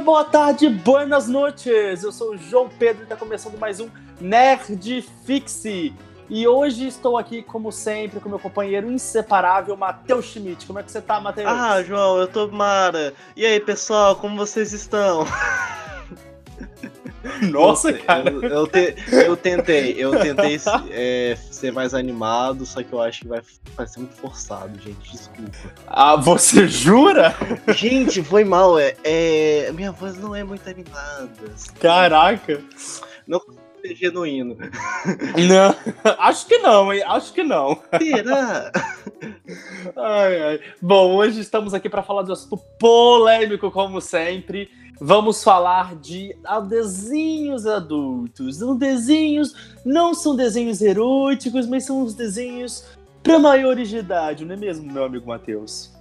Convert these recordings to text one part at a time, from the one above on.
boa tarde, buenas noites. Eu sou o João Pedro e está começando mais um Nerd Fixe. E hoje estou aqui, como sempre, com meu companheiro inseparável, Matheus Schmidt. Como é que você tá, Matheus? Ah, João, eu tô mara. E aí, pessoal, como vocês estão? Nossa, cara. Eu, eu, te, eu tentei, eu tentei é, ser mais animado, só que eu acho que vai, vai ser muito forçado, gente. Desculpa. Ah, você jura? Gente, foi mal. É, é, minha voz não é muito animada. Caraca. Não ser genuíno. Não, acho que não, hein? Acho que não. Será? Ai, ai. Bom, hoje estamos aqui para falar de um assunto polêmico, como sempre. Vamos falar de desenhos adultos. Os desenhos não são desenhos eróticos, mas são os desenhos para maiores de idade, não é mesmo, meu amigo Matheus?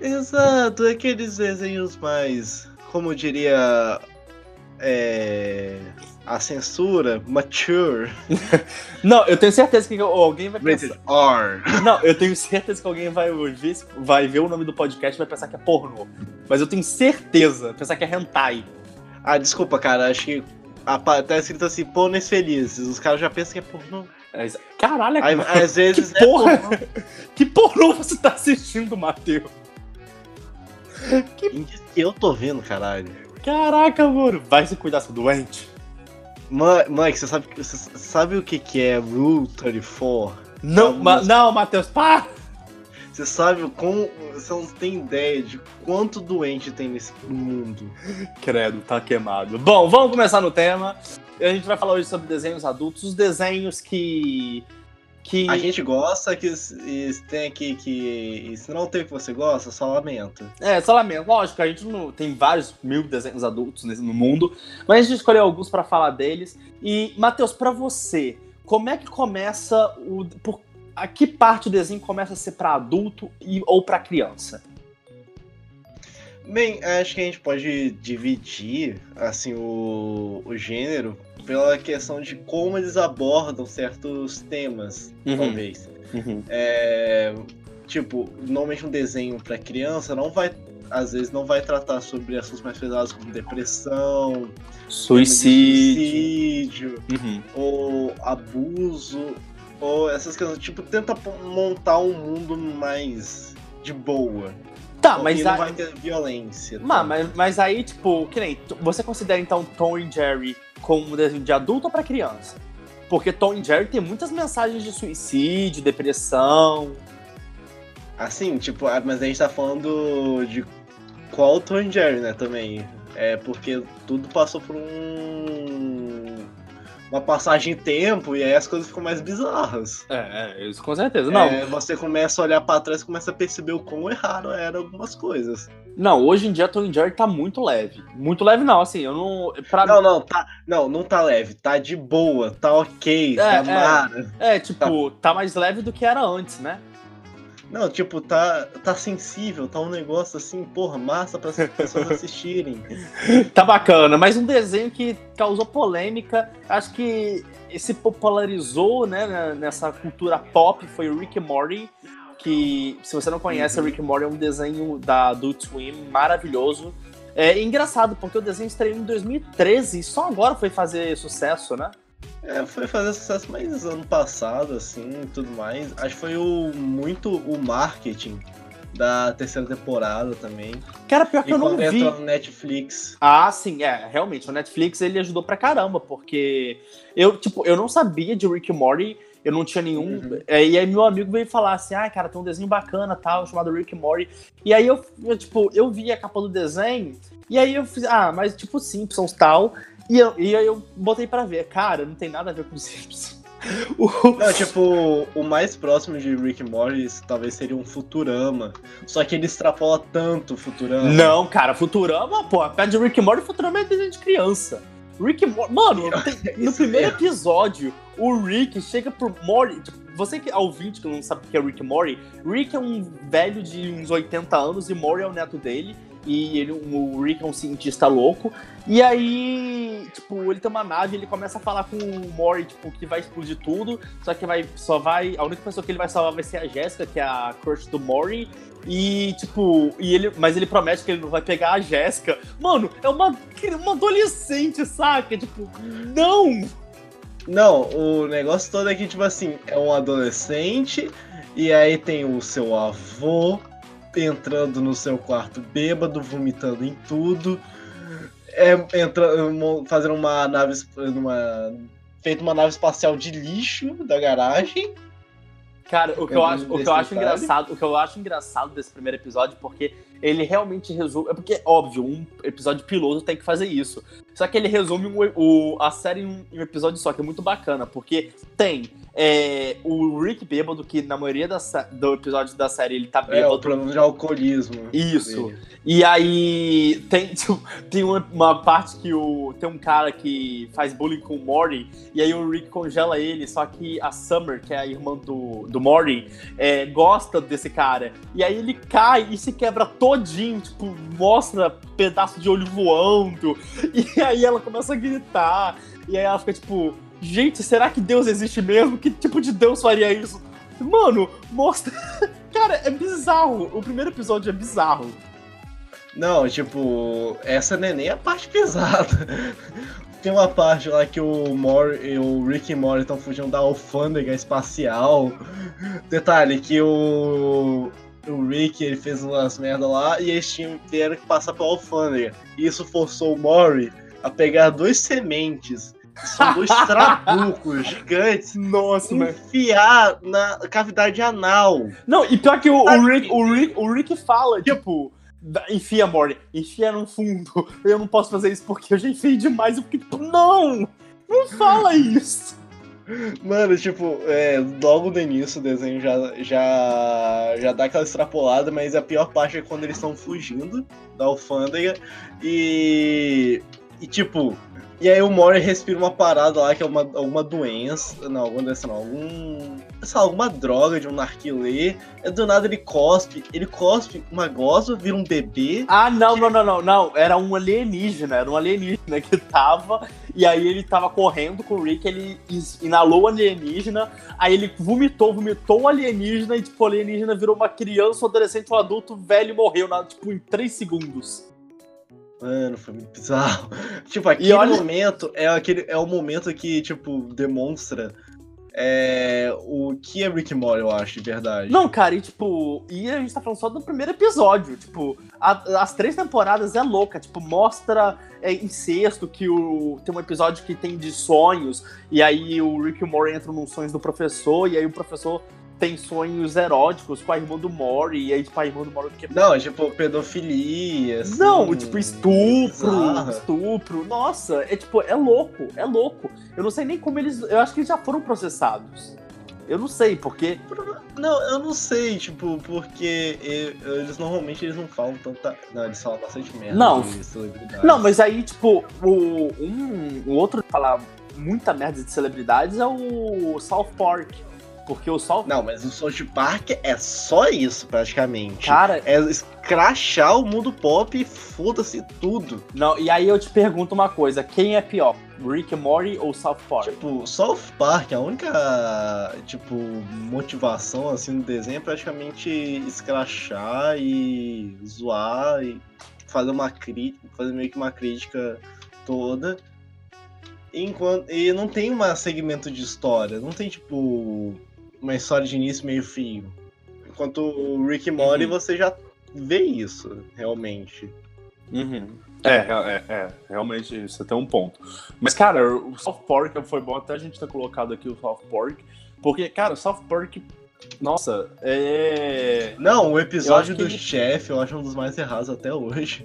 Exato, aqueles desenhos mais, como diria é, a censura, mature. não, eu tenho certeza que alguém vai pensar. R. Não, eu tenho certeza que alguém vai ouvir, vai ver o nome do podcast e vai pensar que é pornô. Mas eu tenho certeza, pensar que é hentai. Ah, desculpa, cara, acho que tá escrito assim, pôneis felizes. Os caras já pensam que é pornô. É, caralho, Aí, às vezes que porra, é pornô. Que pornô você tá assistindo, Matheus? Que... que eu tô vendo, caralho. Caraca, mano. Vai se cuidar, seu doente. Mike, você sabe, você sabe o que, que é Rule 34? Não, ma não, Matheus, pá! Você sabe como. Você não tem ideia de quanto doente tem nesse mundo. Credo, tá queimado. Bom, vamos começar no tema. A gente vai falar hoje sobre desenhos adultos, os desenhos que que... A gente gosta que tem aqui que. Se não tem o que você gosta, só lamento. É, só lamento. Lógico, a gente não tem vários mil desenhos adultos no mundo, mas a gente escolheu alguns para falar deles. E, Matheus, para você, como é que começa o. Por, a que parte do desenho começa a ser para adulto e, ou para criança? Bem, acho que a gente pode dividir assim o, o gênero pela questão de como eles abordam certos temas, uhum. talvez. Uhum. É, tipo, normalmente um desenho para criança não vai, às vezes não vai tratar sobre assuntos mais pesados como depressão, suicídio, suicídio uhum. ou abuso, ou essas coisas. Tipo, tenta montar um mundo mais de boa. Tá, mas não vai ter violência. Mas, tá? mas, mas aí, tipo, que nem. Você considera então Tom e Jerry como desenho de adulto ou pra criança? Porque Tom e Jerry tem muitas mensagens de suicídio, depressão. Assim, tipo, ah, mas a gente tá falando de qual Tom e Jerry, né, também. É porque tudo passou por um uma passagem de tempo e aí as coisas ficam mais bizarras. É, é isso com certeza. Não. É, você começa a olhar para trás e começa a perceber o quão errado eram algumas coisas. Não, hoje em dia Tom Jerry tá muito leve. Muito leve não, assim, eu não. Pra... Não, não, tá. Não, não tá leve, tá de boa, tá ok, é, tá é, mara. É, tipo, tá. tá mais leve do que era antes, né? Não, tipo, tá, tá sensível, tá um negócio assim, porra, massa para as pessoas assistirem. tá bacana, mas um desenho que causou polêmica, acho que se popularizou, né, nessa cultura pop, foi o Rick and Morty, que, se você não conhece, uhum. Rick and Morty é um desenho da Adult Swim maravilhoso. É engraçado, porque o desenho estreou em 2013 e só agora foi fazer sucesso, né? É, foi fazer sucesso mais ano passado, assim, tudo mais. Acho que foi o, muito o marketing da terceira temporada também. Cara, pior que e eu não vi. no Netflix. Ah, sim, é, realmente, o Netflix ele ajudou pra caramba, porque eu, tipo, eu não sabia de Rick Morty, eu não tinha nenhum. Uhum. É, e aí meu amigo veio falar assim: ah, cara, tem um desenho bacana tal, chamado Rick Morty. E aí eu, eu, tipo, eu vi a capa do desenho, e aí eu fiz, ah, mas tipo Simpsons tal. E, eu, e aí eu botei para ver. Cara, não tem nada a ver com os Simpsons. Não, tipo, o mais próximo de Rick Morris talvez seria um Futurama. Só que ele extrapola tanto o Futurama. Não, cara, Futurama, pô, perto de Rick Morty, Futurama é desenho de criança. Rick Morty. Mano, tem, no primeiro episódio, o Rick chega pro Morty. Tipo, você que é ouvinte que não sabe o que é Rick Morty, Rick é um velho de uns 80 anos e Morty é o neto dele. E ele, o Rick é um cientista louco. E aí, tipo, ele tem uma nave, ele começa a falar com o Mori, tipo, que vai explodir tudo, só que vai, só vai, a única pessoa que ele vai salvar vai ser a Jéssica, que é a crush do Mori, e, tipo, e ele, mas ele promete que ele não vai pegar a Jéssica. Mano, é uma, uma adolescente, saca? Tipo, não! Não, o negócio todo é que, tipo assim, é um adolescente, e aí tem o seu avô entrando no seu quarto bêbado, vomitando em tudo é, entra, fazendo uma nave. Numa, feito uma nave espacial de lixo da garagem. Cara, o que, eu acho, o que eu acho engraçado, o que eu acho engraçado desse primeiro episódio, porque ele realmente resume. É porque, óbvio, um episódio piloto tem que fazer isso. Só que ele resume o, o, a série em um, em um, episódio só, que é muito bacana, porque tem é, o Rick bêbado, que na maioria da, do episódio da série ele tá bêbado. É, o problema de alcoolismo. Isso. Dele. E aí tem, tem uma, uma, parte que o, tem um cara que faz bullying com o Morty, e aí o Rick congela ele, só que a Summer, que é a irmã do, do Morty, é, gosta desse cara. E aí ele cai e se quebra todinho, tipo, mostra pedaço de olho voando. E aí ela começa a gritar. E aí ela fica tipo, gente, será que Deus existe mesmo? Que tipo de Deus faria isso? Mano, mostra. Cara, é bizarro. O primeiro episódio é bizarro. Não, tipo, essa não é nem a parte pesada. Tem uma parte lá que o, Mor o Rick e Morty estão fugindo da alfândega espacial. Detalhe, que o, o Rick ele fez umas merda lá e eles tinham que passar pela alfândega. E isso forçou o Mori a pegar duas sementes são dois trabucos gigantes. Nossa, enfiar na cavidade anal. Não, e pior que o, o, Rick, o, Rick, o Rick fala, tipo, enfia, Morty, enfia no fundo. Eu não posso fazer isso porque eu já enfiei demais. Eu fiquei tipo, não! Não fala isso! Mano, tipo, é, logo no início o desenho já, já, já dá aquela extrapolada, mas a pior parte é quando eles estão fugindo da alfândega e. E tipo, e aí o Mori respira uma parada lá que é uma, alguma doença. Não, alguma doença não. Algum. Sei lá, alguma droga de um narquilê. E do nada ele cospe. Ele cospe uma goza, vira um bebê. Ah, não, que... não, não, não, não. Era um alienígena. Era um alienígena que tava. E aí ele tava correndo com o Rick, ele inalou o alienígena. Aí ele vomitou, vomitou o alienígena. E tipo, o alienígena virou uma criança, um adolescente, um adulto velho morreu, na, tipo, em 3 segundos. Mano, foi muito bizarro. tipo, aquele olha... momento é, aquele, é o momento que, tipo, demonstra é, o que é Rick Mori, eu acho, de verdade. Não, cara, e tipo, e a gente tá falando só do primeiro episódio. Tipo, a, as três temporadas é louca. Tipo, mostra é, incesto, que o, tem um episódio que tem de sonhos, e aí o Rick Mori entra nos sonhos do professor, e aí o professor tem sonhos eróticos com a irmã do Mori, e aí, tipo, a irmã do Mori... Que... Não, tipo, pedofilia, assim, Não, tipo, estupro, bizarra. estupro. Nossa, é tipo, é louco, é louco. Eu não sei nem como eles... Eu acho que eles já foram processados. Eu não sei, porque... Não, eu não sei, tipo, porque eles normalmente eles não falam tanta... Não, eles falam bastante merda não. Não, mas aí, tipo, o, um, o outro que fala muita merda de celebridades é o South Park. Porque o South Não, mas o South Park é só isso, praticamente. Cara. É escrachar o mundo pop e foda-se tudo. Não, e aí eu te pergunto uma coisa: quem é pior? Rick and Morty ou South Park? Tipo, South Park, a única, tipo, motivação, assim, no desenho é praticamente escrachar e zoar e fazer uma crítica, fazer meio que uma crítica toda. Enquanto, e não tem um segmento de história, não tem, tipo, uma história de início, meio fim. Enquanto o Rick Morty uhum. você já vê isso, realmente. Uhum. É, é, é, realmente você tem um ponto. Mas, cara, o South Park foi bom até a gente ter colocado aqui o South Park, porque, cara, o South Park, nossa, é. Não, o episódio do que... chefe eu acho um dos mais errados até hoje.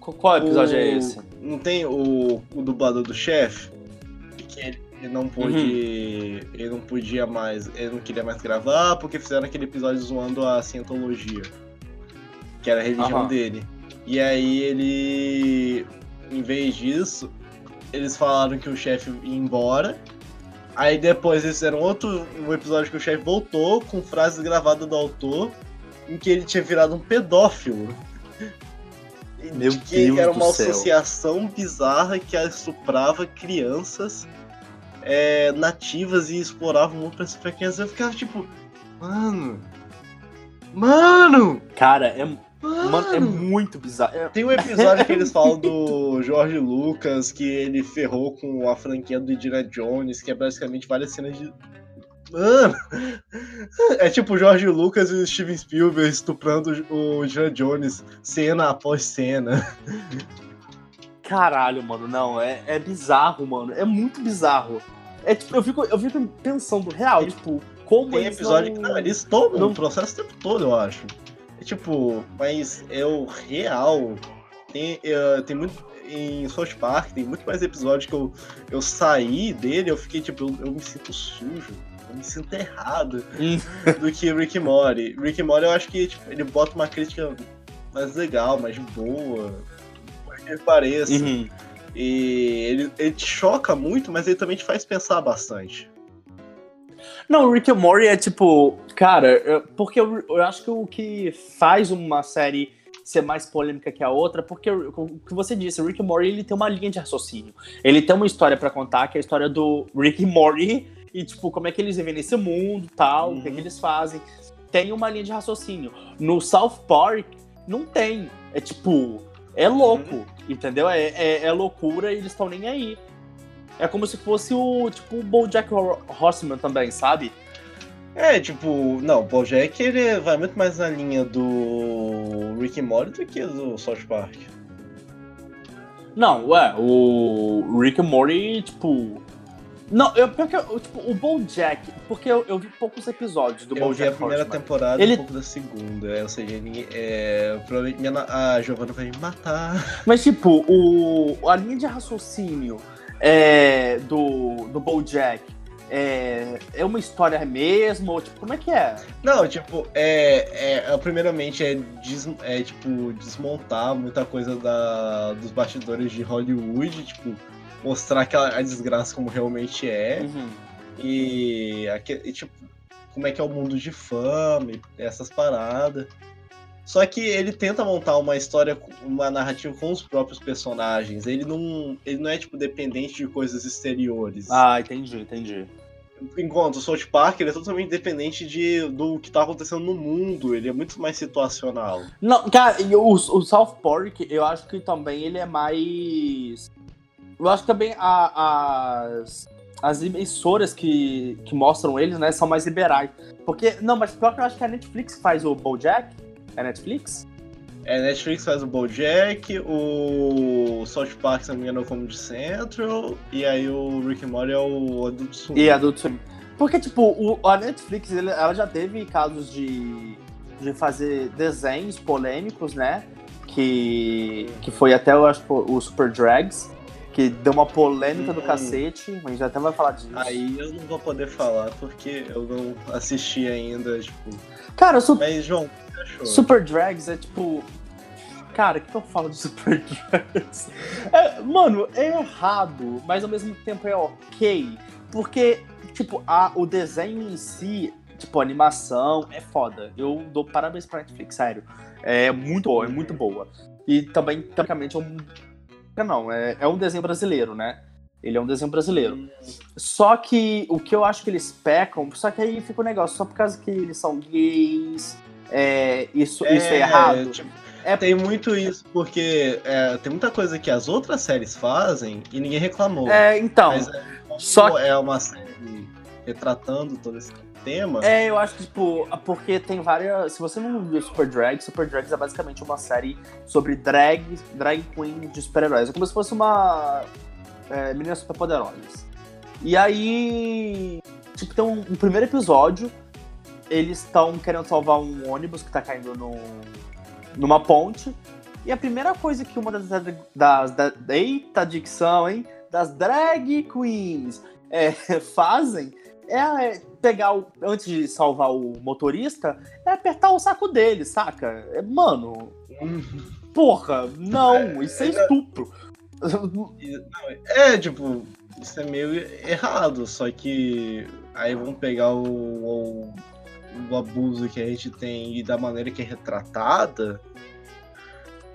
Qual episódio é o... é esse? Não tem o, o dublador do chefe? Que ele ele não pôde. Uhum. Ele não podia mais. Ele não queria mais gravar porque fizeram aquele episódio zoando a cientologia. Que era a religião uhum. dele. E aí ele. Em vez disso, eles falaram que o chefe ia embora. Aí depois eles fizeram outro um episódio que o chefe voltou com frases gravadas do autor em que ele tinha virado um pedófilo. Meu que Deus era uma associação bizarra que estuprava crianças é, nativas e explorava o mundo pra crianças. Eu ficava tipo, mano. Mano! Cara, é. Mano, Mano, é muito bizarro. É... Tem um episódio que eles falam do George Lucas, que ele ferrou com a franquia do Indiana Jones, que é basicamente várias cenas de. Mano! É tipo o George Lucas e o Steven Spielberg estuprando o Indiana Jones, cena após cena. Caralho, mano, não, é, é bizarro, mano. É muito bizarro. É tipo, eu fico, eu fico pensando, real, tipo, como Tem episódio não... que não, eles tomam não... o processo o tempo todo, eu acho. É, tipo, mas é o real. Tem, é, tem muito. Em South Park tem muito mais episódios que eu, eu saí dele, eu fiquei tipo, eu, eu me sinto sujo, eu me sinto errado hum. do que Rick Morty. Rick Morty eu acho que tipo, ele bota uma crítica mais legal, mais boa, que pareça. Uhum. E ele, ele te choca muito, mas ele também te faz pensar bastante. Não, o Rick and Morty é tipo, cara, porque eu, eu, acho que o que faz uma série ser mais polêmica que a outra, porque o que você disse, o Rick and Morty ele tem uma linha de raciocínio. Ele tem uma história para contar, que é a história do Rick and Morty e tipo como é que eles vivem nesse mundo, tal, uhum. o que, é que uhum. eles fazem. Tem uma linha de raciocínio. No South Park não tem. É tipo, é louco, uhum. entendeu? É, é, é loucura e eles estão nem aí. É como se fosse o, tipo, o BoJack Horseman também, sabe? É, tipo, não, o BoJack ele vai muito mais na linha do Rick and Morty do que do South Park. Não, ué, o Rick and Morty, tipo... Não, eu, porque, tipo, o BoJack, porque eu, eu vi poucos episódios do eu BoJack Eu vi a primeira Horseman. temporada Ele... e um pouco da segunda, é, ou seja, é, provavelmente a Giovanna vai me matar. Mas, tipo, o, a linha de raciocínio é, do, do BoJack é, é uma história mesmo? Tipo, como é que é? Não, tipo, é, é, é primeiramente é, des, é tipo desmontar muita coisa da, dos bastidores de Hollywood, tipo, mostrar aquela, a desgraça como realmente é. Uhum. E, e, tipo, como é que é o mundo de fama, essas paradas. Só que ele tenta montar uma história, uma narrativa com os próprios personagens. Ele não, ele não é tipo dependente de coisas exteriores. Ah, entendi, entendi. Enquanto o South Park ele é totalmente dependente de, do que tá acontecendo no mundo, ele é muito mais situacional. Não, cara, e o, o South Park, eu acho que também ele é mais. Eu acho que também a, as, as emissoras que, que mostram eles, né, são mais liberais. Porque, não, mas pior que eu acho que a Netflix faz o Bojack, é Netflix? É, Netflix faz o BoJack, o South Park, se não me engano, é o Comedy Central, e aí o Rick and Morty é o Adult Swim. E Adult Swim. Porque, tipo, o, a Netflix, ela já teve casos de, de fazer desenhos polêmicos, né? Que, que foi até, eu acho, o Super Drags, que deu uma polêmica hum. do cacete, mas já até vai falar disso. Aí eu não vou poder falar, porque eu não assisti ainda, tipo... Cara, sou... Mas, João, Super Drags é tipo. Cara, o que, que eu falo de Super Drags? É, mano, é errado, mas ao mesmo tempo é ok. Porque, tipo, a, o desenho em si, tipo, a animação é foda. Eu dou parabéns pra Netflix, sério. É muito boa, é muito boa. E também, tecnicamente, é um. Não, é, é um desenho brasileiro, né? Ele é um desenho brasileiro. Hum. Só que o que eu acho que eles pecam, só que aí fica o um negócio, só por causa que eles são gays, é, isso, é, isso é errado. Tipo, é... Tem muito isso, porque é, tem muita coisa que as outras séries fazem e ninguém reclamou. É, então. Mas é, só é uma série retratando todo esse tema. É, eu acho que, tipo, porque tem várias. Se você não viu Super Drag, Super Drags é basicamente uma série sobre drag, drag queen de super-heróis. É como se fosse uma. É, meninas super poderosas. E aí. Tipo, tem um, um primeiro episódio eles estão querendo salvar um ônibus que tá caindo no, numa ponte. E a primeira coisa que uma das, das, das eita dicção, hein? Das drag queens é, fazem é pegar o, antes de salvar o motorista, é apertar o saco dele, saca? É, mano, porra, não, é, isso é, é estupro. É, tipo, isso é meio errado, só que aí vão pegar o, o o abuso que a gente tem e da maneira que é retratada,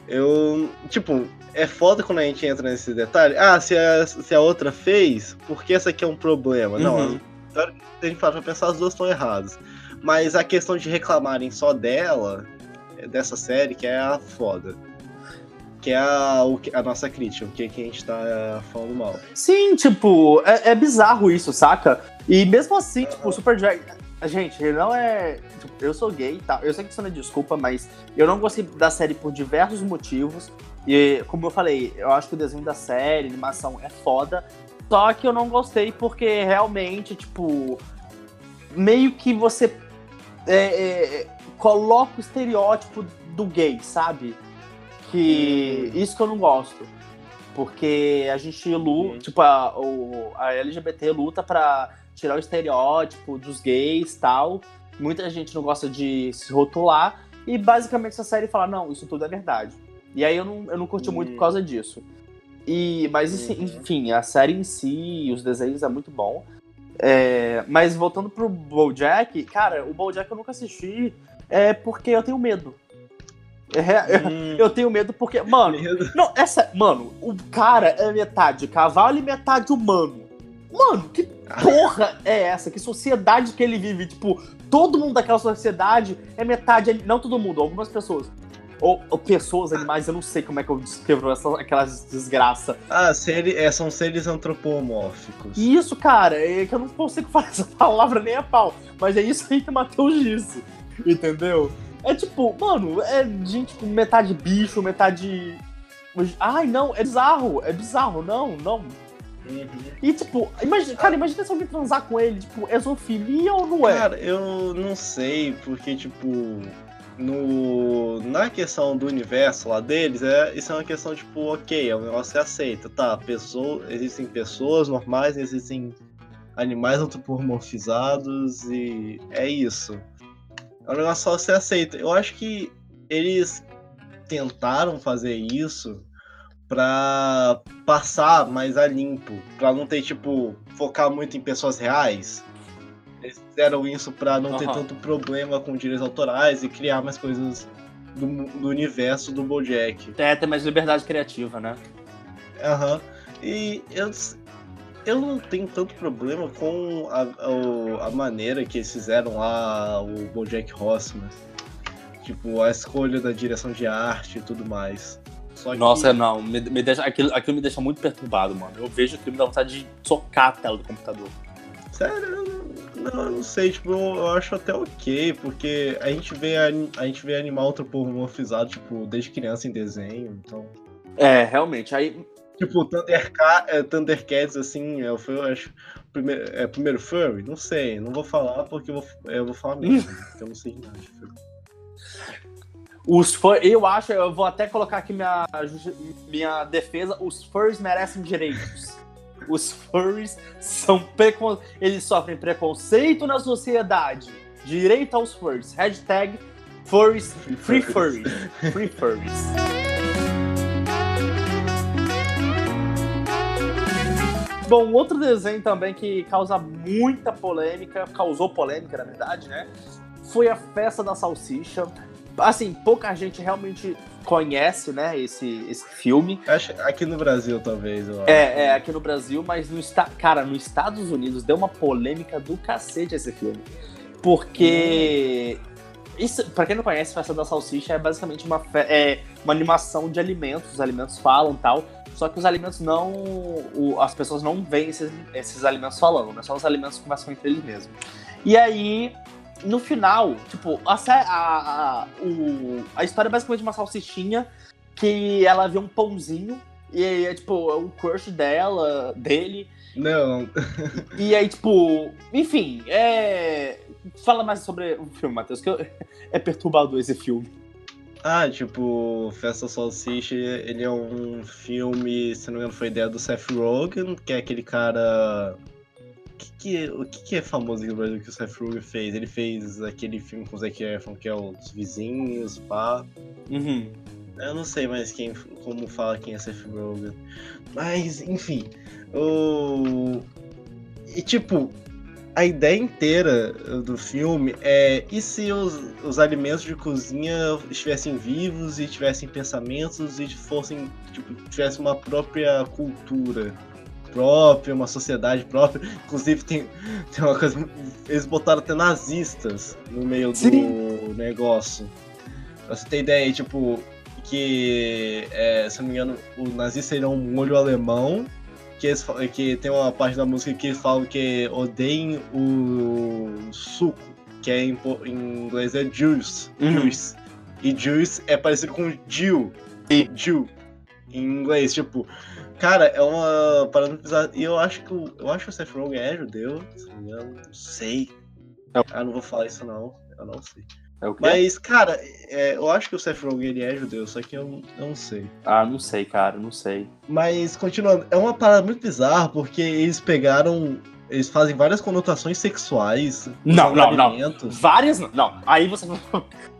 Eu, tipo, é foda quando a gente entra nesse detalhe. Ah, se a, se a outra fez, por que essa aqui é um problema? Uhum. Não, se a gente fala pra pensar, as duas estão erradas. Mas a questão de reclamarem só dela, dessa série, que é a foda. Que é a, a nossa crítica, o que, que a gente tá falando mal. Sim, tipo, é, é bizarro isso, saca? E mesmo assim, uhum. tipo, o Super Drag. Gente, ele não é. Tipo, eu sou gay, tá? Eu sei que isso não é desculpa, mas eu não gostei da série por diversos motivos. E, como eu falei, eu acho que o desenho da série, a animação é foda. Só que eu não gostei porque realmente, tipo, meio que você é, é, coloca o estereótipo do gay, sabe? Que hum. isso que eu não gosto. Porque a gente luta, hum. tipo, a, o, a LGBT luta pra tirar o estereótipo dos gays tal. Muita gente não gosta de se rotular. E basicamente essa série fala, não, isso tudo é verdade. E aí eu não, eu não curti muito por causa disso. E, mas uhum. enfim, a série em si, os desenhos é muito bom. É, mas voltando pro BoJack, cara, o BoJack eu nunca assisti é porque eu tenho medo. É, hum. eu, tenho medo porque, mano, medo. não, essa, mano, o cara é metade cavalo e metade humano. Mano, que porra é essa? Que sociedade que ele vive? Tipo, todo mundo daquela sociedade é metade, não todo mundo, algumas pessoas ou, ou, pessoas, animais, eu não sei como é que eu descrevo essa, aquelas desgraça. Ah, seri, é, são seres antropomórficos. Isso, cara, é que eu não consigo falar essa palavra nem a pau, mas é isso aí que o Matheus disse, entendeu? É tipo, mano, é gente com metade bicho, metade. Ai, não, é bizarro, é bizarro, não, não. Uhum. E tipo, imagina, cara, imagina se alguém transar com ele, tipo, é zoofilia ou não é? Cara, eu não sei, porque, tipo, no, na questão do universo lá deles, é, isso é uma questão tipo, ok, é um negócio que aceita, tá? Pessoa, existem pessoas normais, existem animais antropomorfizados e é isso. É um negócio só você aceita. Eu acho que eles tentaram fazer isso pra passar mais a limpo, pra não ter, tipo, focar muito em pessoas reais. Eles fizeram isso para não uhum. ter tanto problema com direitos autorais e criar mais coisas do, do universo do Bojack. É, ter mais liberdade criativa, né? Aham. Uhum. E eu, eu não tenho tanto problema com a, a, a, maneira que eles fizeram lá o Bojack Horseman. Tipo, a escolha da direção de arte e tudo mais. Que... Nossa, não, me, me deixa, aquilo, aquilo me deixa muito perturbado, mano. Eu vejo aquilo me dá vontade de socar a tela do computador. Sério, não, eu não sei, tipo, eu, eu, acho até ok, porque a gente vê, a, a gente vê animal antropomorfizado, tipo, desde criança em desenho, então. É, realmente. Aí. Tipo, Thundercat, é, Thundercats, assim, eu, é eu acho. Primeiro, é primeiro furry? Não sei, não vou falar porque eu vou, eu vou falar mesmo, porque eu não sei nada de furry. Os fãs, eu acho, eu vou até colocar aqui minha, minha defesa, os furries merecem direitos os furries são precon... eles sofrem preconceito na sociedade. Direito aos furries. Hashtag furries, free furries. Free furries. Bom, outro desenho também que causa muita polêmica, causou polêmica na verdade, né? Foi a Festa da Salsicha. Assim, pouca gente realmente conhece, né, esse, esse filme. Acho, aqui no Brasil, talvez. É, é, aqui no Brasil, mas no cara, nos Estados Unidos deu uma polêmica do cacete esse filme. Porque. Hum. Isso, pra quem não conhece, Festa da Salsicha é basicamente uma, é, uma animação de alimentos. Os alimentos falam tal. Só que os alimentos não. O, as pessoas não veem esses, esses alimentos falando, né? Só os alimentos conversam entre eles mesmos. E aí, no final, tipo, a, a, a, o, a história é basicamente uma salsichinha que ela vê um pãozinho e é tipo, é o crush dela, dele. Não. e aí, tipo, enfim, é. Fala mais sobre o filme, Matheus, que eu... é perturbador esse filme. Ah, tipo, Festa Salsicha, ele é um filme, se não me engano, foi ideia do Seth Rogen, que é aquele cara que, que, o que, que é famoso aqui no Brasil que o Seth Rogen fez? Ele fez aquele filme com o Zac Efron, que é Os Vizinhos, pá. Uhum. Eu não sei mais quem, como fala quem é Seth Rogen. Mas, enfim. O... E, tipo, a ideia inteira do filme é e se os, os alimentos de cozinha estivessem vivos e tivessem pensamentos e fossem tipo, tivessem uma própria cultura própria, uma sociedade própria. Inclusive tem, tem uma coisa. Eles botaram até nazistas no meio Sim. do negócio. Pra você ter ideia, tipo, que é, se não me engano, o nazista seria um molho alemão que, eles, que tem uma parte da música que falam que odeiam o suco, que é em, em inglês é juice, uhum. juice. E juice é parecido com Jill, Jill, em inglês, tipo, cara, é uma parada bizarra. E eu acho que o, eu acho que o Seth Rogen é judeu, eu não sei. Não. Ah, não vou falar isso não, eu não sei. É Mas, cara, é, eu acho que o Seth Rogen ele é judeu, só que eu, eu, não sei. Ah, não sei, cara, não sei. Mas, continuando, é uma parada muito bizarra, porque eles pegaram. Eles fazem várias conotações sexuais. Não, não, não. Várias não. Não, aí você.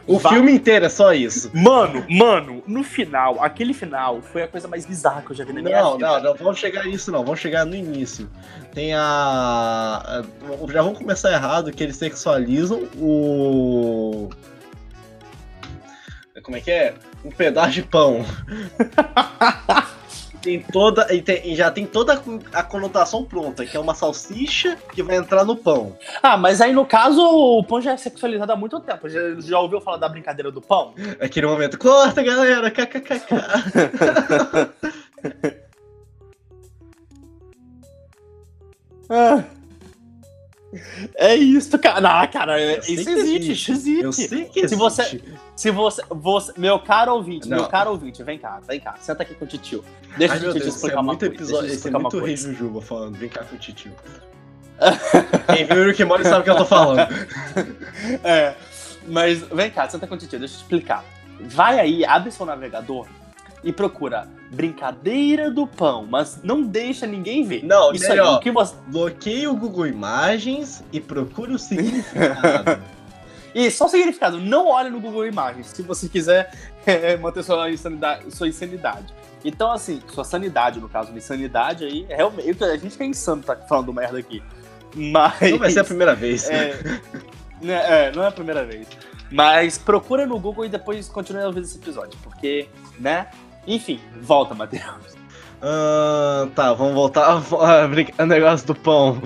O filme inteiro é só isso. Mano, mano, no final, aquele final foi a coisa mais bizarra que eu já vi na minha não, vida. Não, não, não vamos chegar nisso, não. Vamos chegar no início. Tem a. Já vamos começar errado que eles sexualizam o. Como é que é? Um pedaço de pão. tem toda e, tem, e, já tem toda a conotação pronta, que é uma salsicha que vai entrar no pão. Ah, mas aí no caso o pão já é sexualizado há muito tempo. Já, já ouviu falar da brincadeira do pão? Aquele momento, corta galera, kkkk. ah. É isso, cara. Não, cara, isso existe, existe, isso existe. Eu sei que existe. Se você, se você, você meu caro ouvinte, não. meu caro ouvinte, vem cá, vem cá, senta aqui com o titio. Deixa Ai, o titio te explicar é uma coisa. Episódio, esse é muito rei Jujuba falando, vem cá com o titio. Quem viu o Rick Morty sabe o que eu tô falando. é, mas vem cá, senta com o titio, deixa eu te explicar. Vai aí, abre seu navegador e procura brincadeira do pão, mas não deixa ninguém ver. Não, isso melhor, aí, o que você... bloqueie o Google Imagens e procure o significado. e só o significado, não olhe no Google Imagens, se você quiser é, manter sua insanidade, sua insanidade. Então, assim, sua sanidade, no caso, insanidade aí, é realmente, a gente é insano tá falando merda aqui. Mas... Não vai ser a primeira vez. É, né, é, não é a primeira vez. Mas procura no Google e depois continue a ouvir esse episódio, porque, né, enfim, volta, Matheus. Uh, tá, vamos voltar ao negócio do pão.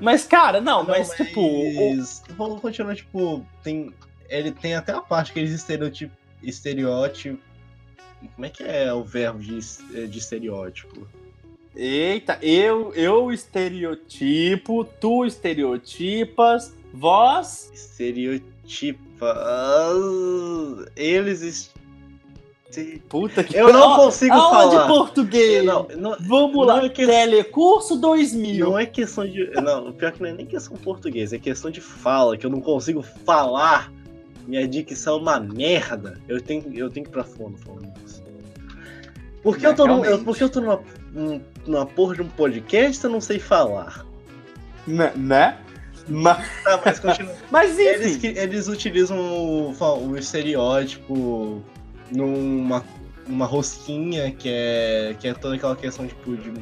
Mas, cara, não, não mas, mas, tipo. O... Vamos continuar, tipo, tem. Ele tem até a parte que eles estereotip, estereótipo. Como é que é o verbo de, de estereótipo? Eita, eu, eu estereotipo, tu estereotipas, vós. Estereotipo eles. Puta que Eu não consigo aula falar. de português. Não, não, Vamos lá, é que... Telecurso 2000. Não é questão de. Não, pior que não é nem questão de português, é questão de fala, que eu não consigo falar. Minha dicção é uma merda. Eu tenho, eu tenho que ir pra fundo falando isso. Porque, é, eu tô no, eu, porque eu tô numa, numa porra de um podcast eu não sei falar. Né? né? Mas, tá, mas continua. mas enfim. Eles, eles utilizam o, o estereótipo numa uma rosquinha que é, que é toda aquela questão tipo, de,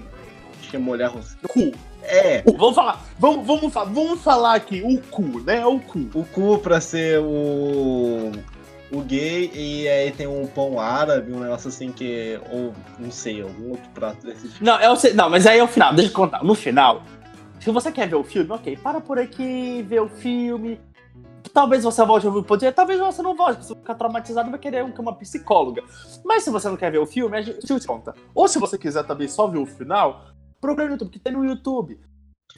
de molhar rosquinha. Cu. É. Vamos falar, vamos, vamos, vamos falar aqui, o cu, né? O cu. O cu pra ser o. O gay, e aí tem um pão árabe, um negócio assim que. Ou não sei, algum outro prato desse tipo. Não, eu sei, não, mas aí é o final, deixa eu contar. No final, se você quer ver o filme, ok, para por aqui, vê o filme. Talvez você volte a ouvir o podcast, talvez você não volte, você ficar traumatizado vai querer uma psicóloga. Mas se você não quer ver o filme, a gente te conta. Ou se você quiser também só ver o final, procura no YouTube, que tem no YouTube.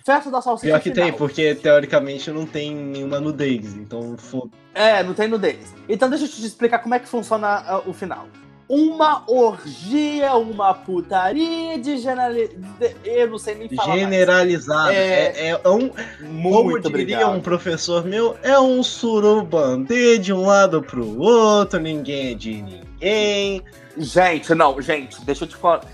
Festa da Salsicha Pior que final. tem, porque teoricamente não tem nenhuma nudez, então foda. É, não tem nudez. Então deixa eu te explicar como é que funciona uh, o final uma orgia, uma putaria de generalizada. Eu não sei nem falar. Generalizada. É, é, é um. Muito como diria obrigado. um professor meu, é um surubandê de um lado pro outro, ninguém é de ninguém. Gente, não, gente, deixa eu te falar.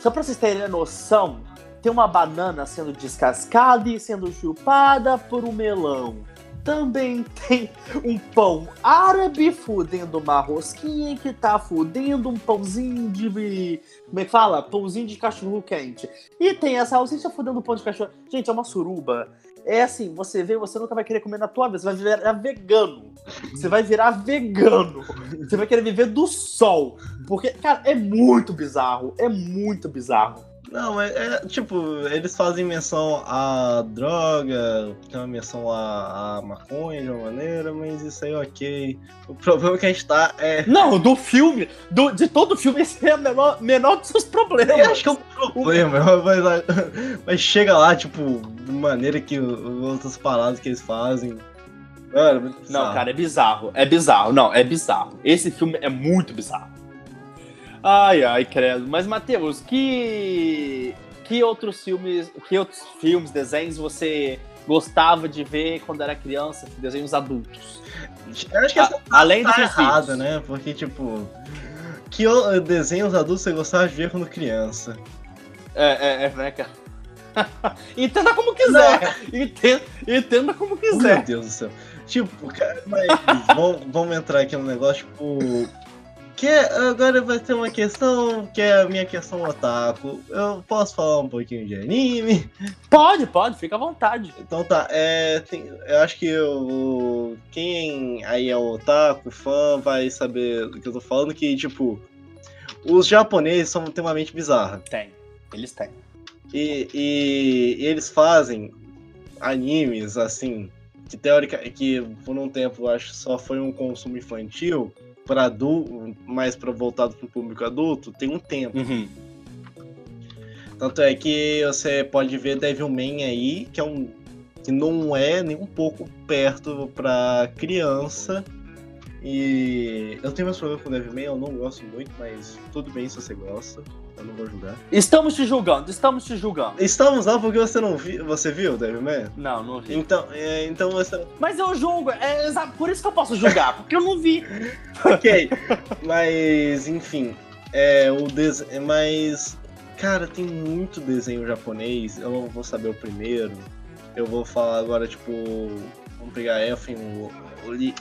Só pra vocês terem noção, tem uma banana sendo descascada e sendo chupada por um melão. Também tem um pão árabe fudendo uma rosquinha que tá fudendo um pãozinho de. Como é que fala? Pãozinho de cachorro quente. E tem essa salsicha fudendo pão de cachorro. Gente, é uma suruba. É assim, você vê, você nunca vai querer comer na tua vida, você vai virar vegano. Você vai virar vegano. Você vai querer viver do sol. Porque, cara, é muito bizarro. É muito bizarro. Não, é, é, tipo, eles fazem menção à droga, tem uma menção à, à, maconha de uma maneira, mas isso aí é ok. O problema que a gente tá é. Não, do filme, do, de todo o filme, esse é o menor, menor dos seus problemas. Eu acho que é um problema, mas, mas chega lá, tipo, de maneira que outras paradas que eles fazem. Mano, não, cara, é bizarro. É bizarro. Não, é bizarro. Esse filme é muito bizarro. Ai, ai, credo. Mas, Matheus, que. Que outros filmes. Que outros filmes, desenhos você gostava de ver quando era criança? Desenhos adultos? Eu acho que essa A, além tá errada, né? Porque, tipo. Que desenhos adultos você gostava de ver quando criança? É, é, é, né, cara? entenda como quiser. Entenda, entenda como quiser. Meu Deus do céu. Tipo, cara, mas vamos, vamos entrar aqui no negócio, tipo que agora vai ter uma questão que é a minha questão otaku. Eu posso falar um pouquinho de anime? Pode, pode, fica à vontade. Então tá, é, tem, eu acho que eu, quem aí é otaku, fã, vai saber do que eu tô falando, que tipo, os japoneses são, têm uma mente bizarra. Tem, eles têm. E, e, e eles fazem animes assim, que teórica, que por um tempo acho só foi um consumo infantil para adulto, mais para voltado para o público adulto, tem um tempo. Uhum. Tanto é que você pode ver Devilman aí, que é um que não é nem um pouco perto para criança. E eu tenho meus problemas com Devilman, eu não gosto muito, mas tudo bem se você gosta. Eu não vou julgar. Estamos te julgando, estamos te julgando. Estamos lá porque você não viu. Você viu, Devilman? Não, não vi. Então, é, então você. Mas eu julgo, é por isso que eu posso julgar, porque eu não vi. ok. Mas, enfim. É, o des... Mas. Cara, tem muito desenho japonês. Eu não vou saber o primeiro. Eu vou falar agora, tipo. Vamos pegar Elfen,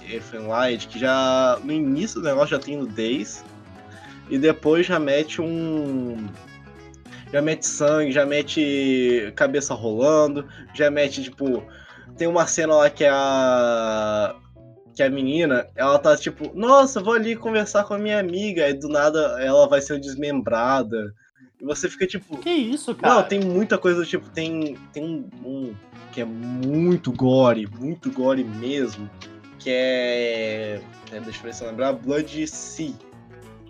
Elfen Light, que já. No início do negócio já tem nudez e depois já mete um. Já mete sangue, já mete cabeça rolando, já mete, tipo. Tem uma cena lá que a. Que a menina, ela tá tipo, nossa, vou ali conversar com a minha amiga, e do nada ela vai ser desmembrada. E você fica tipo. Que isso, cara? Não, tem muita coisa tipo, tem, tem um, um que é muito gore, muito gore mesmo, que é. é deixa eu ver se eu lembrar, Blood Sea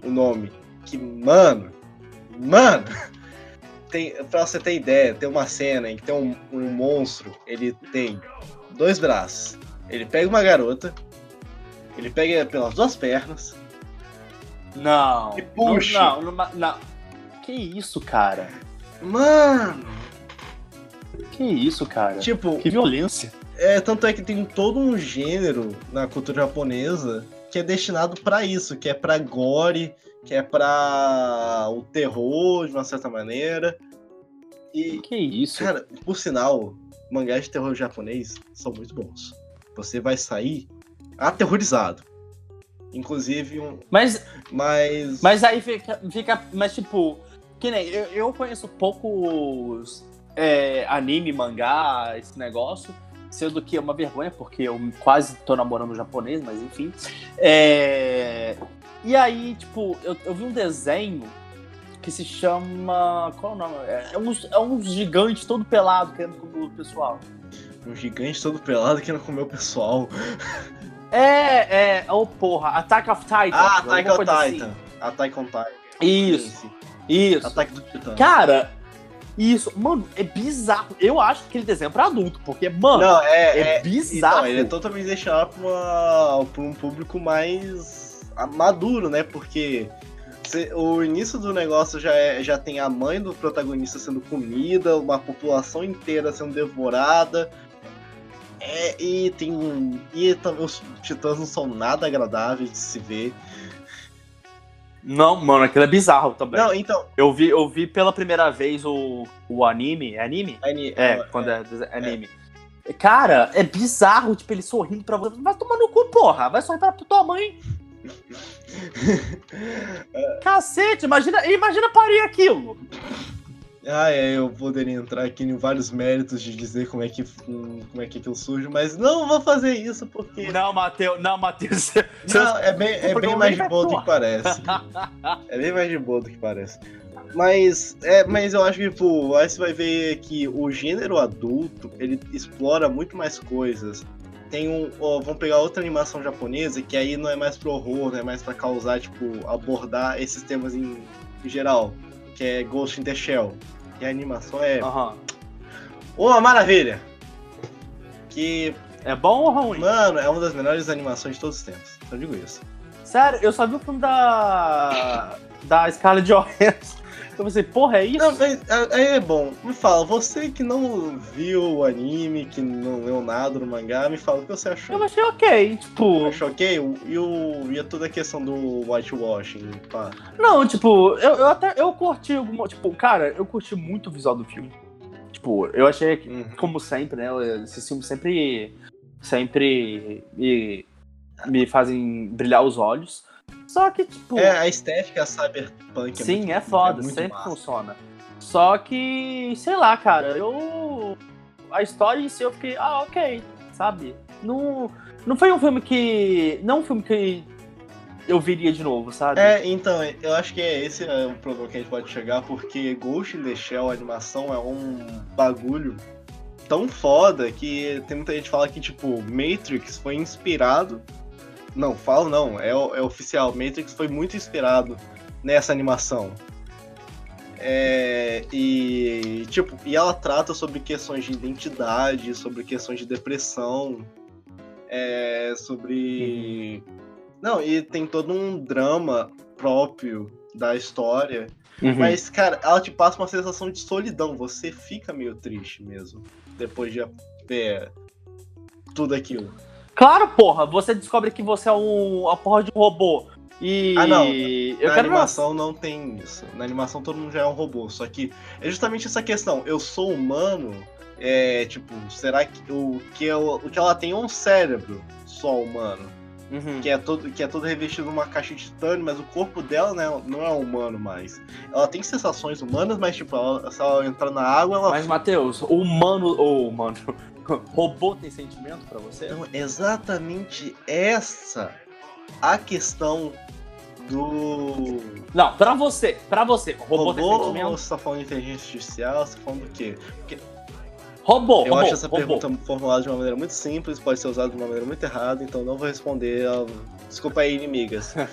o nome. Que, mano, mano, tem, pra você ter ideia, tem uma cena em que tem um, um monstro, ele tem dois braços. Ele pega uma garota, ele pega pelas duas pernas. Não. E puxa. Não, não, não, não. Que isso, cara? Mano. Que isso, cara? Tipo. Que violência. É, tanto é que tem todo um gênero na cultura japonesa que é destinado para isso, que é para gore, que é para o terror de uma certa maneira. E que isso? Cara, por sinal, mangás de terror japonês são muito bons. Você vai sair aterrorizado. Inclusive um. Mas. Mas. Mas aí fica. fica mas tipo. Que nem. Eu, eu conheço poucos é, anime, mangá, esse negócio sendo que é uma vergonha, porque eu quase tô namorando um japonês, mas enfim. É... E aí, tipo, eu, eu vi um desenho que se chama. Qual é o nome? É, uns, é um gigante todo pelado querendo comer o pessoal. Um gigante todo pelado querendo comer o pessoal. É, é. Oh, porra, Attack of Titan. Ah, Attack of Titan. Assim. Attack on Titan. Isso. Isso. Ataque do Titã. Cara, isso, mano, é bizarro. Eu acho que aquele desenho é pra adulto, porque, mano, Não, é, é, é bizarro. Então, ele é totalmente deixado pra, uma, pra um público mais maduro, né? Porque o início do negócio já, é, já tem a mãe do protagonista sendo comida, uma população inteira sendo devorada. É, e tem um. E também os titãs não são nada agradáveis de se ver. Não, mano, aquilo é bizarro também. Não, então. Eu vi, eu vi pela primeira vez o, o anime. É anime? anime é, é, quando é, é anime. Cara, é bizarro, tipo, ele sorrindo pra você. Vai tomar no cu, porra. Vai sorrir pra tua mãe. Cacete, imagina, imagina parir aquilo. Ah, é, eu poderia entrar aqui em vários méritos de dizer como é que como é que aquilo surge, mas não vou fazer isso porque. Não, Matheus, não, Matheus. Não, é bem, é bem mais de boa do que parece. É bem mais de boa do que parece. Mas, é, mas eu acho que, tipo, aí você vai ver que o gênero adulto, ele explora muito mais coisas. Tem um. Ó, vamos pegar outra animação japonesa, que aí não é mais pro horror, não é mais pra causar, tipo, abordar esses temas em, em geral que é Ghost in the Shell. E a animação é. Uhum. Uma maravilha! Que. É bom ou ruim? Mano, é uma das melhores animações de todos os tempos. Só digo isso. Sério, eu só vi o filme da. da Scarlett Johansson. Eu pensei, porra, é isso? Não, é, é, é, bom. Me fala, você que não viu o anime, que não leu nada no mangá, me fala o que você achou. Eu achei ok, tipo. Achou ok? E, o, e a toda a questão do whitewashing, pá. Não, tipo, eu, eu até eu curti alguma. Tipo, cara, eu curti muito o visual do filme. Tipo, eu achei que, uhum. como sempre, né? Esses filmes sempre. Sempre me, me fazem brilhar os olhos. Só que, tipo. É, a estética cyberpunk é Sim, muito, é foda, é sempre massa. funciona. Só que, sei lá, cara, eu. A história em si eu fiquei, ah, ok, sabe? Não, não foi um filme que. Não um filme que eu viria de novo, sabe? É, então, eu acho que é esse é o problema que a gente pode chegar, porque Ghost in the Shell, a animação, é um bagulho tão foda que tem muita gente que fala que, tipo, Matrix foi inspirado não, falo não, é, é oficial. Matrix foi muito inspirado nessa animação. É, e tipo, e ela trata sobre questões de identidade, sobre questões de depressão, é, sobre. Uhum. Não, e tem todo um drama próprio da história. Uhum. Mas, cara, ela te passa uma sensação de solidão. Você fica meio triste mesmo. Depois de ver tudo aquilo. Claro, porra, você descobre que você é um, a porra de um robô. E. Ah, não. Eu Na animação não tem isso. Na animação todo mundo já é um robô. Só que é justamente essa questão. Eu sou humano. É, tipo, será que o que, eu, o que ela tem é um cérebro só humano? Uhum. Que, é todo, que é todo revestido numa caixa de titânio, mas o corpo dela né, não é humano mais. Ela tem sensações humanas, mas tipo, ela, se ela entrar na água, ela. Mas, Matheus, o humano. Ou, oh, humano. Robô tem sentimento para você? Então, exatamente essa a questão do. Não, pra você, pra você, robô, robô tem sentimento? Ou você tá falando de inteligência artificial, você tá falando do quê? Porque Robô, Eu robô, acho essa robô. pergunta formulada de uma maneira muito simples, pode ser usada de uma maneira muito errada, então não vou responder. Desculpa aí, inimigas.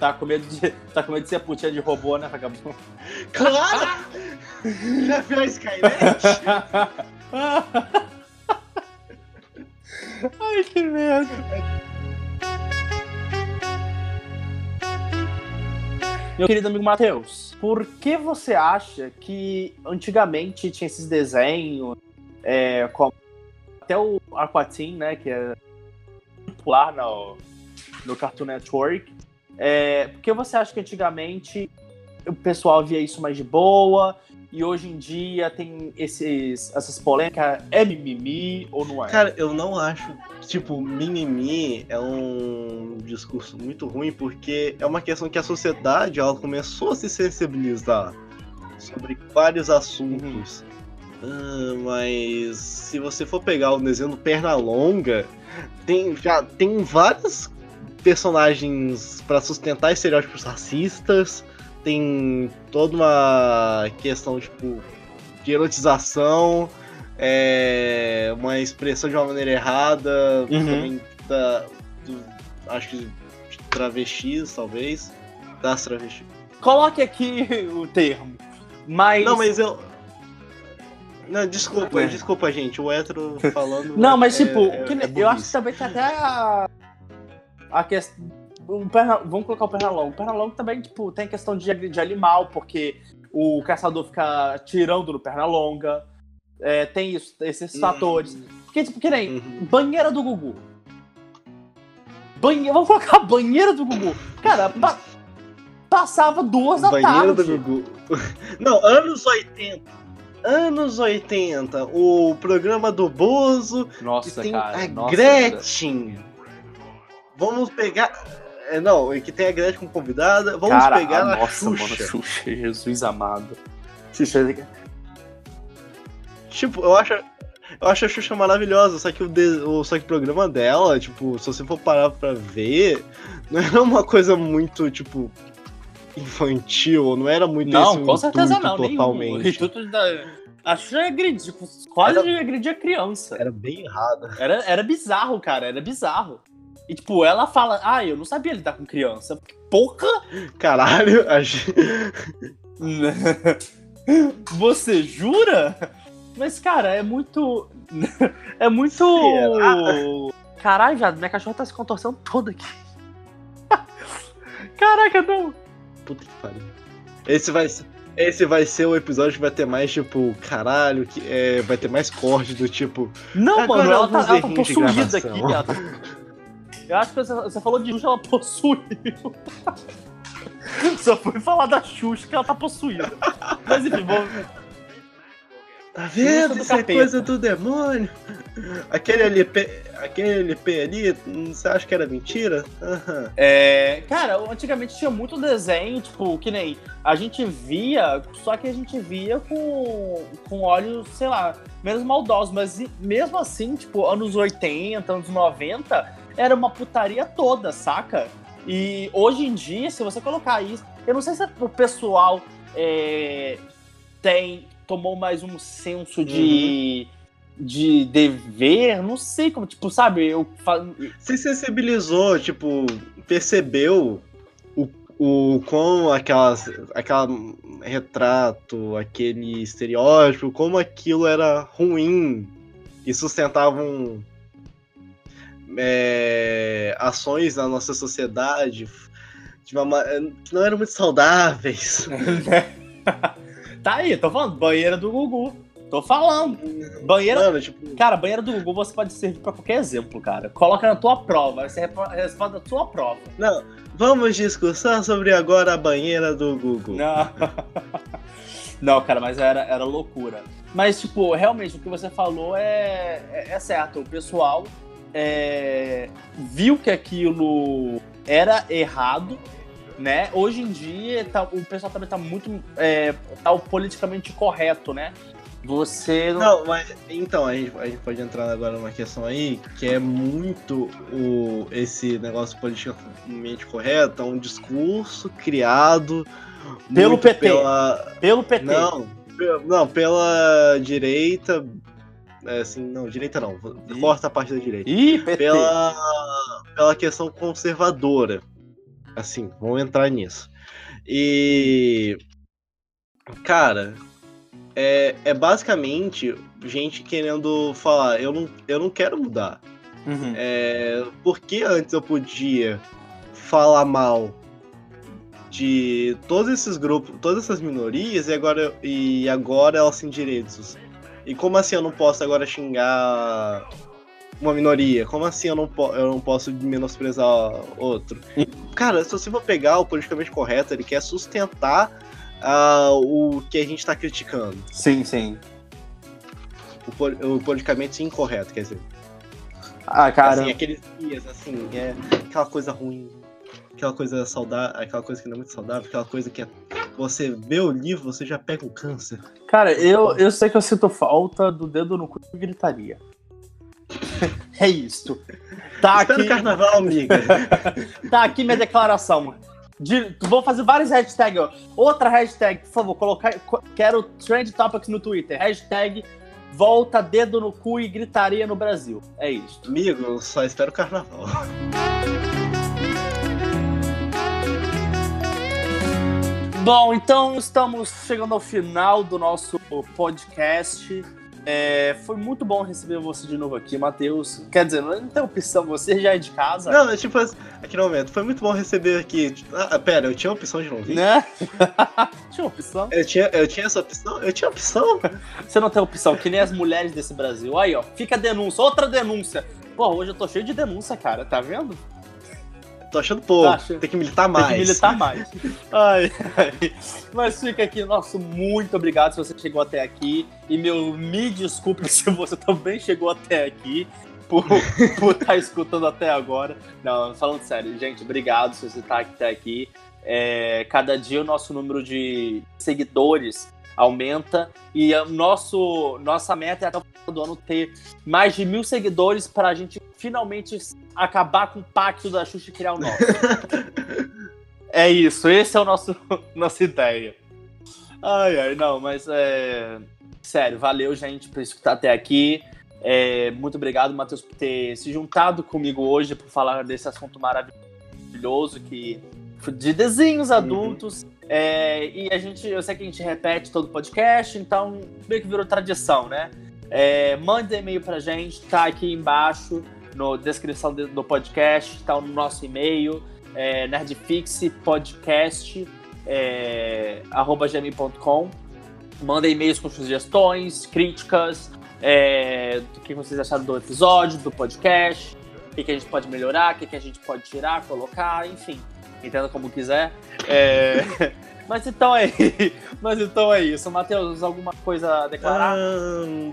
tá, com medo de, tá com medo de ser putinha de robô, né, vagabundo? Claro! Já viu a Skynet? Ai, que merda. Meu querido amigo Matheus, por que você acha que antigamente tinha esses desenhos, é, como até o Aquatin, né, que é popular no, no Cartoon Network, é, por que você acha que antigamente o pessoal via isso mais de boa e hoje em dia tem esses, essas polêmicas, é mimimi ou não é? Cara, eu não acho, tipo, mimimi é um discurso muito ruim, porque é uma questão que a sociedade, ela começou a se sensibilizar sobre vários assuntos. Uhum. Ah, mas se você for pegar o desenho do Pernalonga, tem, já tem vários personagens para sustentar estereótipos racistas, tem toda uma questão, tipo, de erotização, é, uma expressão de uma maneira errada, uhum. também da, do, acho que de travestis, talvez, das travestis. Coloque aqui o termo, mas... Não, mas eu... Não, desculpa, é. desculpa, gente, o hétero falando... Não, mas é, tipo, é, é eu acho também que até a, a questão um perna, vamos colocar o Pernalongo. O Pernalongo também, tipo, tem questão de, de animal, porque o caçador fica tirando no Pernalonga. É, tem isso, esses uhum. fatores. Porque, tipo, que nem uhum. banheira do Gugu. Banheira, vamos colocar a banheira do Gugu. Cara, pa, passava duas da banheira tarde. Banheira do Gugu. Não, anos 80. Anos 80, o programa do Bozo. Nossa, tem cara. A nossa, Gretchen. Cara. Vamos pegar. É, não, que tem a Gretchen como convidada. Vamos cara, pegar a, a nossa, Xuxa. Mano, Xuxa, Jesus amado. Xuxa. É tipo, eu acho. Eu acho a Xuxa maravilhosa, só que o, de, o, só que o programa dela, tipo, se você for parar pra ver, não era uma coisa muito, tipo, infantil, não era muito Não, com certeza não, totalmente. Nenhum. O intuito da... A Xuxa agredia, quase era, agredia criança. Era bem errado. Era, era bizarro, cara, era bizarro. E, tipo, ela fala, ah, eu não sabia lidar com criança. Porra! Caralho, a... Você jura? Mas, cara, é muito. É muito. Será? Caralho, viado, minha cachorra tá se contorcendo toda aqui. Caraca, não. Puta que pariu. Esse vai ser. Esse vai ser o episódio que vai ter mais, tipo, caralho, que é, vai ter mais corte do tipo. Não, mano, ela tá, ela tá possuída aqui, viado. Eu acho que você, você falou de Xuxa, ela possuiu. Só foi falar da Xuxa que ela tá possuída. Mas enfim, vamos. Tá vendo? Isso é coisa do demônio. Aquele LP, aquele LP ali, você acha que era mentira? Uhum. É, cara, antigamente tinha muito desenho, tipo, que nem a gente via, só que a gente via com, com olhos, sei lá, menos maldosos, mas mesmo assim, tipo, anos 80, anos 90, era uma putaria toda, saca? E hoje em dia, se você colocar isso, eu não sei se o pessoal é, tem tomou mais um senso de. Uhum. De dever, não sei como, tipo, sabe? Eu Se sensibilizou, tipo, percebeu o, o como aquelas, aquela retrato, aquele estereótipo, como aquilo era ruim e sustentavam é, ações na nossa sociedade de uma, que não eram muito saudáveis. Tá aí, tô falando, banheira do Gugu. Tô falando. Banheira. Mano, tipo... Cara, banheira do Gugu você pode servir pra qualquer exemplo, cara. Coloca na tua prova, você responde a tua prova. Não, vamos discussar sobre agora a banheira do Google. Não, Não cara, mas era, era loucura. Mas, tipo, realmente, o que você falou é, é, é certo. O pessoal é, viu que aquilo era errado né? Hoje em dia tá, o pessoal também tá muito é, tá politicamente correto, né? Você não... mas então a gente, a gente pode entrar agora numa questão aí que é muito o esse negócio politicamente correto, é um discurso criado pelo PT, pela... pelo PT. Não, não, pela direita, é, assim, não, direita não, corta a parte da direita. Ih, PT. Pela, pela questão conservadora. Assim, vamos entrar nisso. E. Cara, é, é basicamente gente querendo falar: eu não, eu não quero mudar. Uhum. É, porque antes eu podia falar mal de todos esses grupos, todas essas minorias, e agora, e agora elas têm direitos. E como assim eu não posso agora xingar uma minoria. Como assim eu não, eu não posso menosprezar outro? Cara, se você for pegar o politicamente correto, ele quer sustentar uh, o que a gente tá criticando. Sim, sim. O, o politicamente incorreto, quer dizer. Ah, cara. Assim, aqueles dias, assim, é aquela coisa ruim, aquela coisa saudável, aquela coisa que não é muito saudável, aquela coisa que é. Você vê o livro, você já pega o câncer. Cara, eu, eu sei que eu sinto falta do dedo no cu e gritaria. É isso. Tá aqui... carnaval, amiga. tá aqui minha declaração. De, vou fazer vários hashtags. Outra hashtag, por favor, colocar. Quero trend topics no Twitter. Hashtag volta dedo no cu e gritaria no Brasil. É isso. Amigo, só espero carnaval. Bom, então estamos chegando ao final do nosso podcast. É, foi muito bom receber você de novo aqui, Matheus. Quer dizer, não tem opção, você já é de casa. Não, é tipo, aqui no momento, foi muito bom receber aqui. Ah, pera, eu tinha opção de não vir? Né? tinha opção. Eu tinha, eu tinha essa opção? Eu tinha opção. você não tem opção, que nem as mulheres desse Brasil. Aí, ó, fica a denúncia, outra denúncia. Pô, hoje eu tô cheio de denúncia, cara, tá vendo? Tô achando pouco. Acho... Tem que militar mais. Tem que militar mais. ai, ai. Mas fica aqui, nosso muito obrigado se você chegou até aqui. E meu me desculpe se você também chegou até aqui. Por, por estar tá escutando até agora. Não, falando sério, gente, obrigado se você está até aqui. É, cada dia o nosso número de seguidores aumenta e a nosso, nossa meta é até o final do ano ter mais de mil seguidores para a gente finalmente acabar com o pacto da Xuxa e criar o nosso. é isso, esse é o nosso nossa ideia. Ai, ai, não, mas é. Sério, valeu, gente, por escutar até aqui. É, muito obrigado, Matheus, por ter se juntado comigo hoje para falar desse assunto maravilhoso que de desenhos uhum. adultos. Uhum. É, e a gente, eu sei que a gente repete todo o podcast, então meio que virou tradição, né? É, mande e-mail pra gente, tá aqui embaixo na descrição do podcast, tá no nosso e-mail, é, nerdfixpodcast, é. Manda e-mails com sugestões, críticas, é, do que vocês acharam do episódio, do podcast, o que, que a gente pode melhorar, o que, que a gente pode tirar, colocar, enfim entenda como quiser. É... Mas então é Mas então é isso. Matheus, alguma coisa a declarar? Um,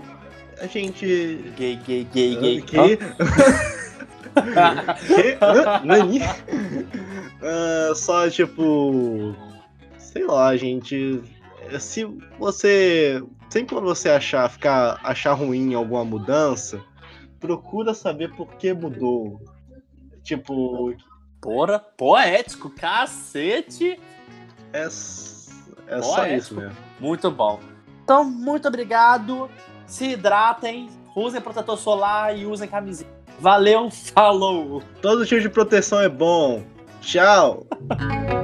a gente. Gay, gay, gay, gay. Que? Nani? Uh, só tipo. Sei lá, gente. Se você. Sempre quando você achar, ficar, achar ruim alguma mudança, procura saber por que mudou. Tipo, Porra, poético, cacete! É, é só isso mesmo. Muito bom. Então, muito obrigado. Se hidratem, usem protetor solar e usem camisinha. Valeu, falou! Todo tipo de proteção é bom. Tchau!